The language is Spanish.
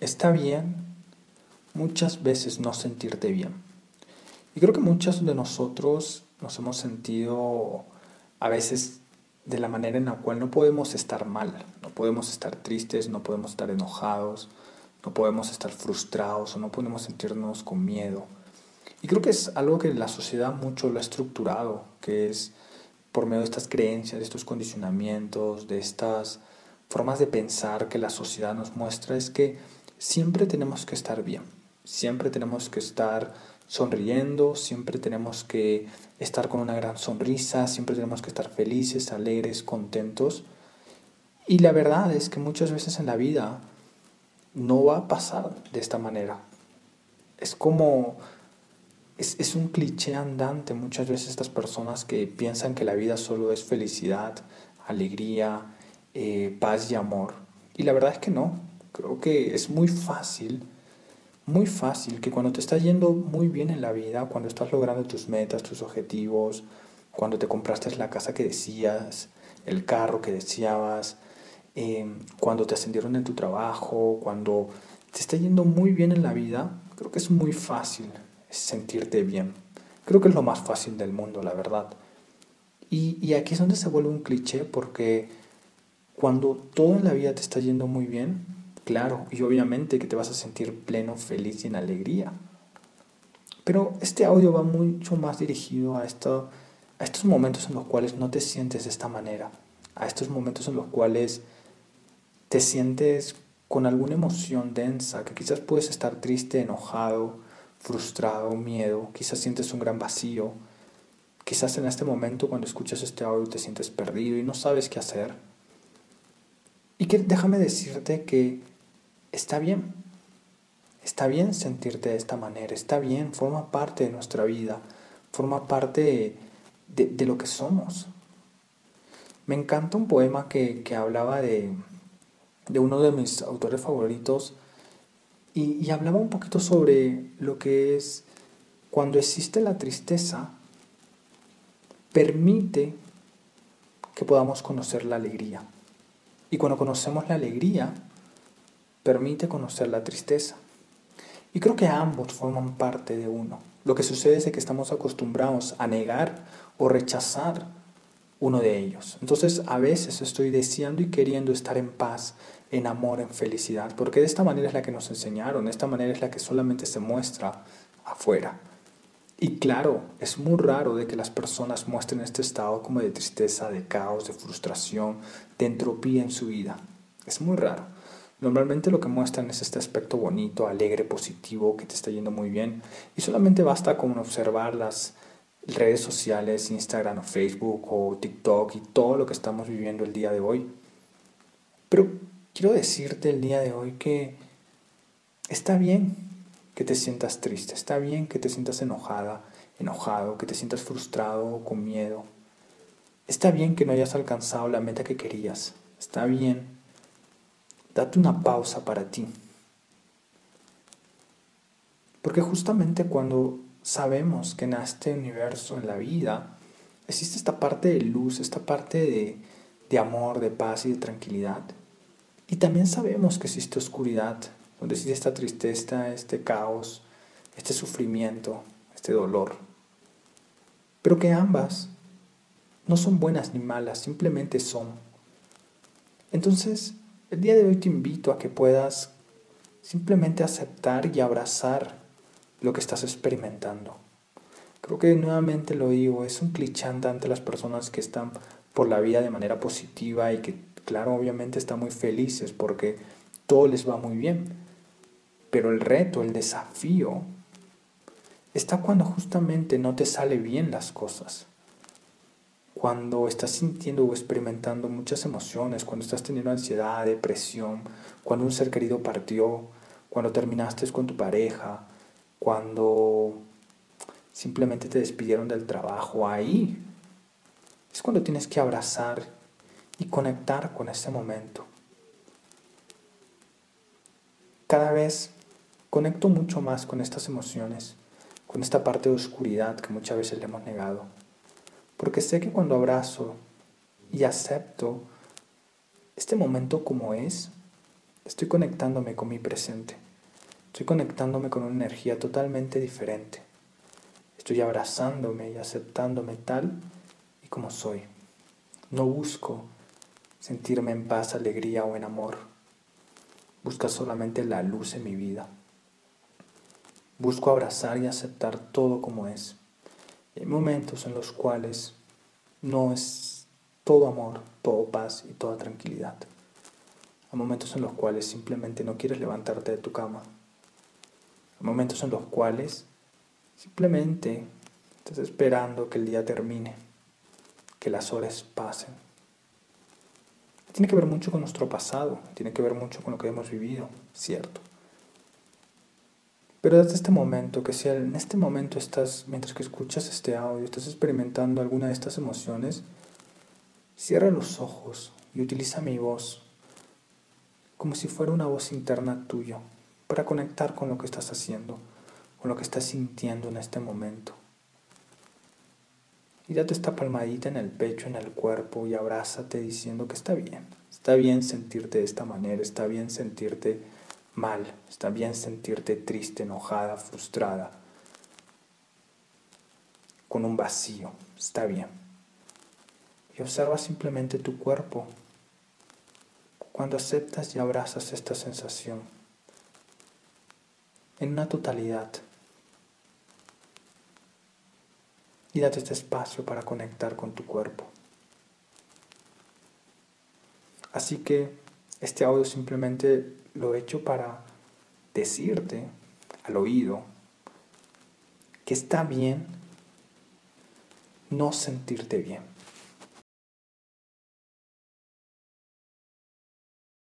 está bien muchas veces no sentirte bien. Y creo que muchos de nosotros nos hemos sentido a veces de la manera en la cual no podemos estar mal, no podemos estar tristes, no podemos estar enojados, no podemos estar frustrados o no podemos sentirnos con miedo. Y creo que es algo que la sociedad mucho lo ha estructurado, que es por medio de estas creencias, de estos condicionamientos, de estas formas de pensar que la sociedad nos muestra, es que siempre tenemos que estar bien, siempre tenemos que estar sonriendo, siempre tenemos que estar con una gran sonrisa, siempre tenemos que estar felices, alegres, contentos. Y la verdad es que muchas veces en la vida no va a pasar de esta manera. Es como, es, un cliché andante muchas veces estas personas que piensan que la vida solo es felicidad, alegría, eh, paz y amor. Y la verdad es que no. Creo que es muy fácil, muy fácil que cuando te está yendo muy bien en la vida, cuando estás logrando tus metas, tus objetivos, cuando te compraste la casa que decías, el carro que deseabas, Em, cuando te ascendieron en tu trabajo, cuando te está yendo muy bien en la vida, creo que es muy fácil sentirte bien. Creo que es lo más fácil del mundo, la verdad. Y, y aquí es donde se vuelve un cliché porque cuando todo en la vida te está yendo muy bien, claro, y obviamente que te vas a sentir pleno, feliz y en alegría. Pero este audio va mucho más dirigido a, esto, a estos momentos en los cuales no te sientes de esta manera, a estos momentos en los cuales te sientes con alguna emoción densa, que quizás puedes estar triste, enojado, frustrado, miedo, quizás sientes un gran vacío, quizás en este momento cuando escuchas este audio te sientes perdido y no sabes qué hacer. Y que déjame decirte que está bien, está bien sentirte de esta manera, está bien, forma parte de nuestra vida, forma parte de, lo que somos. Me encanta un poema que hablaba de, de uno de mis autores favoritos y, hablaba un poquito sobre lo que es cuando existe la tristeza, permite que podamos conocer la alegría. Y cuando conocemos la alegría, permite conocer la tristeza. Y creo que ambos forman parte de uno. Lo que sucede es que estamos acostumbrados a negar o rechazar uno de ellos. Entonces a veces estoy deseando y queriendo estar en paz, en amor, en felicidad, porque de esta manera es la que nos enseñaron, de esta manera es la que solamente se muestra afuera. Y claro, es muy raro de que las personas muestren este estado como de tristeza, de caos, de frustración, de entropía en su vida. Es muy raro. Normalmente lo que muestran es este aspecto bonito, alegre, positivo, que te está yendo muy bien. Y solamente basta con observar las redes sociales, Instagram o Facebook o TikTok y todo lo que estamos viviendo el día de hoy. Pero quiero decirte el día de hoy que está bien que te sientas triste, está bien que te sientas enojada, enojado, que te sientas frustrado o con miedo. Está bien que no hayas alcanzado la meta que querías, está bien. Date una pausa para ti. Porque justamente cuando sabemos que en este universo, en la vida, existe esta parte de luz, esta parte de, de amor, de paz y de tranquilidad. Y también sabemos que existe oscuridad, donde existe esta tristeza, este caos, este sufrimiento, este dolor. Pero que ambas no son buenas ni malas, simplemente son. Entonces, el día de hoy te invito a que puedas simplemente aceptar y abrazar lo que estás experimentando. Creo que nuevamente lo digo, es un cliché ante las personas que están por la vida de manera positiva y que, claro, obviamente están muy felices porque todo les va muy bien. Pero el reto, el desafío, está cuando justamente no te sale bien las cosas. Cuando estás sintiendo o experimentando muchas emociones, cuando estás teniendo ansiedad, depresión, cuando un ser querido partió, cuando terminaste con tu pareja, cuando simplemente te despidieron del trabajo, ahí es cuando tienes que abrazar y conectar con ese momento. Cada vez conecto mucho más con estas emociones, con esta parte de oscuridad que muchas veces le hemos negado. Porque sé que cuando abrazo y acepto este momento como es, Estoy conectándome con mi presente. Estoy conectándome con una energía totalmente diferente. Estoy abrazándome y aceptándome tal y como soy. No busco sentirme en paz, alegría o en amor. Busca solamente la luz en mi vida. Busco abrazar y aceptar todo como es. Hay momentos en los cuales no es todo amor, todo paz y toda tranquilidad. Hay momentos en los cuales simplemente no quieres levantarte de tu cama. Hay momentos en los cuales simplemente estás esperando que el día termine, que las horas pasen. Tiene que ver mucho con nuestro pasado, tiene que ver mucho con lo que hemos vivido, cierto. Pero desde este momento, que sea en este momento estás, mientras que escuchas este audio, estás experimentando alguna de estas emociones, cierra los ojos y utiliza mi voz como si fuera una voz interna tuya, para conectar con lo que estás haciendo, con lo que estás sintiendo en este momento. Y date esta palmadita en el pecho, en el cuerpo y abrázate diciendo que está bien. Está bien sentirte de esta manera, está bien sentirte mal, está bien sentirte triste, enojada, frustrada, con un vacío, está bien. Y observa simplemente tu cuerpo, cuando aceptas y abrazas esta sensación en una totalidad. Y date este espacio para conectar con tu cuerpo. Así que este audio simplemente lo he hecho para decirte al oído que está bien no sentirte bien.